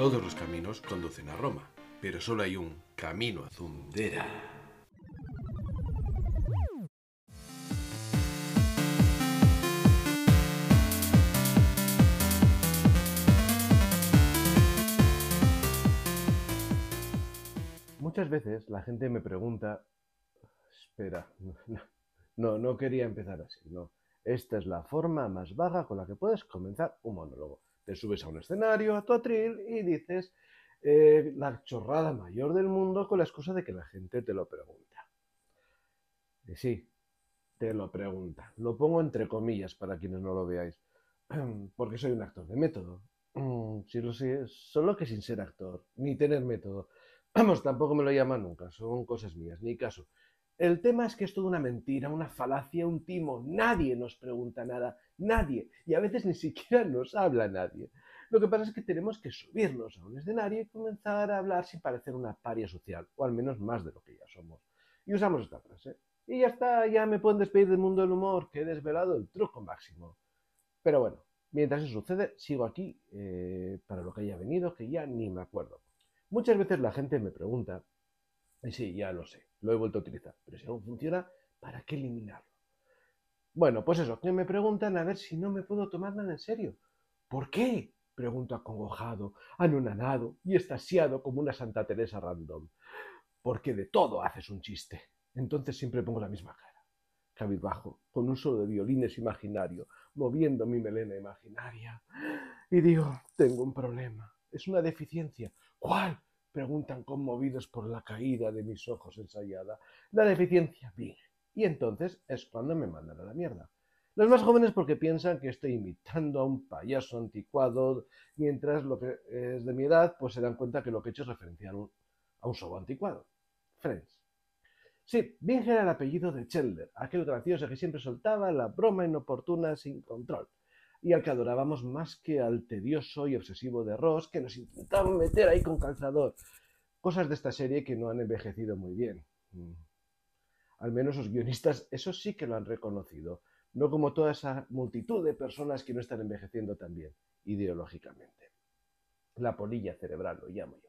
Todos los caminos conducen a Roma, pero solo hay un camino a Zundera. Muchas veces la gente me pregunta, espera, no, no quería empezar así, no. Esta es la forma más vaga con la que puedes comenzar un monólogo. Subes a un escenario, a tu atril y dices eh, la chorrada mayor del mundo con la excusa de que la gente te lo pregunta. Y sí, te lo pregunta. Lo pongo entre comillas para quienes no lo veáis, porque soy un actor de método. Mm, sí lo sé, solo que sin ser actor, ni tener método. Vamos, tampoco me lo llaman nunca, son cosas mías, ni caso. El tema es que es toda una mentira, una falacia, un timo. Nadie nos pregunta nada, nadie. Y a veces ni siquiera nos habla nadie. Lo que pasa es que tenemos que subirnos a un escenario y comenzar a hablar sin parecer una paria social, o al menos más de lo que ya somos. Y usamos esta frase. Y ya está, ya me pueden despedir del mundo del humor, que he desvelado el truco máximo. Pero bueno, mientras eso sucede, sigo aquí eh, para lo que haya venido, que ya ni me acuerdo. Muchas veces la gente me pregunta y sí, ya lo sé, lo he vuelto a utilizar, pero si no funciona, ¿para qué eliminarlo? Bueno, pues eso, que me preguntan a ver si no me puedo tomar nada en serio. ¿Por qué? Pregunto acongojado, anonadado y estasiado como una Santa Teresa random. Porque de todo haces un chiste. Entonces siempre pongo la misma cara, cabizbajo, con un solo de violines imaginario, moviendo mi melena imaginaria. Y digo, tengo un problema, es una deficiencia. ¿Cuál? Preguntan conmovidos por la caída de mis ojos ensayada. La deficiencia, bien. Y entonces es cuando me mandan a la mierda. Los más jóvenes porque piensan que estoy imitando a un payaso anticuado, mientras lo que es de mi edad, pues se dan cuenta que lo que he hecho es referenciar a un show anticuado. Friends. Sí, Binger era el apellido de Chandler, aquel gracioso que siempre soltaba la broma inoportuna sin control y al que adorábamos más que al tedioso y obsesivo de Ross que nos intentaban meter ahí con calzador. Cosas de esta serie que no han envejecido muy bien. Mm. Al menos los guionistas eso sí que lo han reconocido, no como toda esa multitud de personas que no están envejeciendo tan bien, ideológicamente. La polilla cerebral lo llamo yo.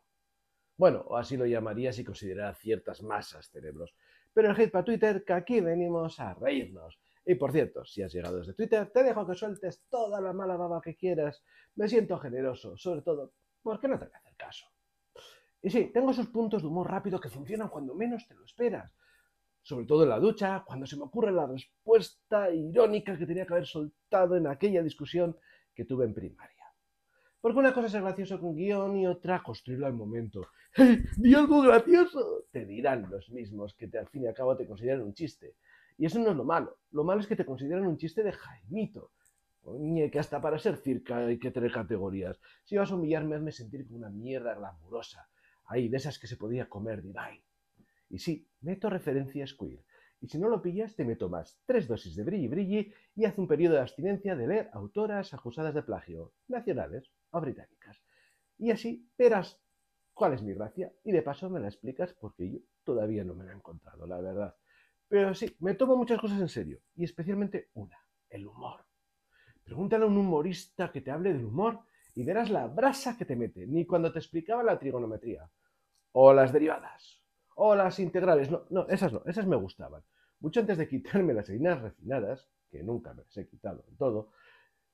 Bueno, o así lo llamaría si considerara ciertas masas cerebros. Pero el hate para Twitter, que aquí venimos a reírnos y por cierto, si has llegado desde Twitter, te dejo que sueltes toda la mala baba que quieras. Me siento generoso, sobre todo porque no te voy a hacer caso. Y sí, tengo esos puntos de humor rápido que funcionan cuando menos te lo esperas. Sobre todo en la ducha, cuando se me ocurre la respuesta irónica que tenía que haber soltado en aquella discusión que tuve en primaria. Porque una cosa es ser gracioso con guion y otra construirlo al momento. ¡Hey! ¡Di algo gracioso! Te dirán los mismos que te, al fin y al cabo te consideran un chiste. Y eso no es lo malo. Lo malo es que te consideran un chiste de Jaimito. Oye, que hasta para ser circa hay que tener categorías. Si vas a humillarme, hazme sentir como una mierda glamurosa. Ahí, de esas que se podía comer divine. Y sí, meto referencias queer. Y si no lo pillas, te meto más tres dosis de brilli brilli y haz un periodo de abstinencia de leer autoras acusadas de plagio, nacionales o británicas. Y así verás cuál es mi gracia y de paso me la explicas porque yo todavía no me la he encontrado, la verdad. Pero sí, me tomo muchas cosas en serio, y especialmente una, el humor. Pregúntale a un humorista que te hable del humor y verás la brasa que te mete, ni cuando te explicaba la trigonometría, o las derivadas, o las integrales. No, no, esas no, esas me gustaban. Mucho antes de quitarme las harinas refinadas, que nunca me las he quitado en todo,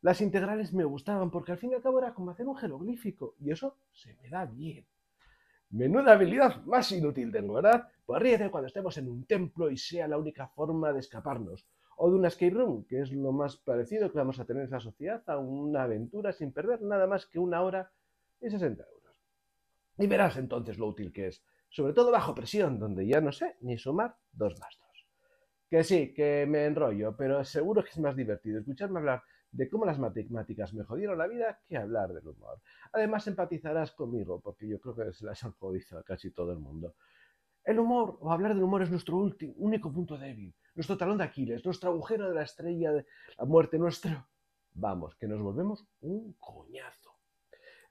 las integrales me gustaban porque al fin y al cabo era como hacer un jeroglífico, y eso se me da bien. Menuda habilidad más inútil tengo, ¿verdad? Pues ríete cuando estemos en un templo y sea la única forma de escaparnos. O de una escape room, que es lo más parecido que vamos a tener en esa sociedad a una aventura sin perder nada más que una hora y 60 euros. Y verás entonces lo útil que es, sobre todo bajo presión, donde ya no sé ni sumar dos más. Que sí, que me enrollo, pero seguro que es más divertido escucharme hablar de cómo las matemáticas me jodieron la vida que hablar del humor. Además empatizarás conmigo, porque yo creo que se las han jodido a casi todo el mundo. El humor, o hablar del humor, es nuestro único punto débil, nuestro talón de Aquiles, nuestro agujero de la estrella de la muerte, nuestro... Vamos, que nos volvemos un coñazo.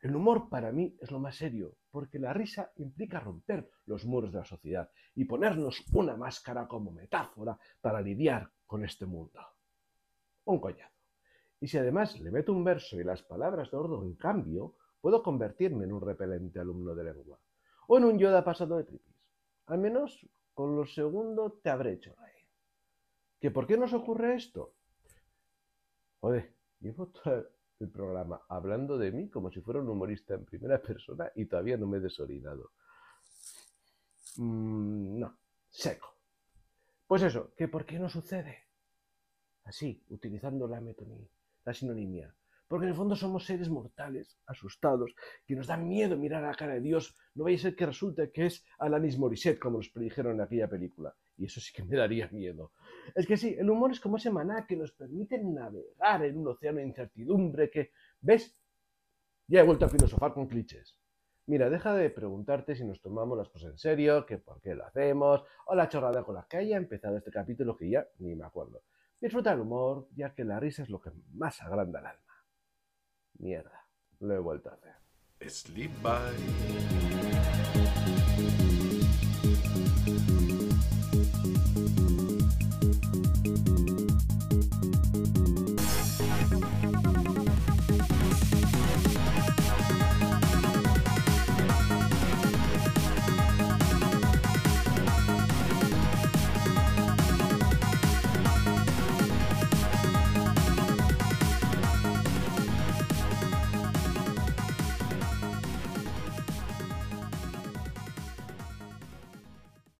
El humor para mí es lo más serio, porque la risa implica romper los muros de la sociedad y ponernos una máscara como metáfora para lidiar con este mundo. Un coñazo. Y si además le meto un verso y las palabras de Ordo en cambio, puedo convertirme en un repelente alumno de lengua. O en un Yoda pasado de tripis. Al menos con lo segundo te habré hecho reír. ¿Que por qué nos ocurre esto? Joder, llevo todo el programa hablando de mí como si fuera un humorista en primera persona y todavía no me he desorinado. Mm, no, seco. Pues eso, ¿que por qué no sucede? Así, utilizando la metonimia, la sinonimia. Porque en el fondo somos seres mortales, asustados, que nos da miedo mirar a la cara de Dios. No vaya a ser que resulte que es Alanis Morissette, como nos predijeron en aquella película. Y eso sí que me daría miedo. Es que sí, el humor es como ese maná que nos permite navegar en un océano de incertidumbre que, ¿ves? Ya he vuelto a filosofar con clichés. Mira, deja de preguntarte si nos tomamos las cosas en serio, que por qué lo hacemos, o la chorrada con la que haya empezado este capítulo que ya ni me acuerdo. Disfruta el humor, ya que la risa es lo que más agranda el alma. Mierda, lo he vuelto a hacer. Sleep by.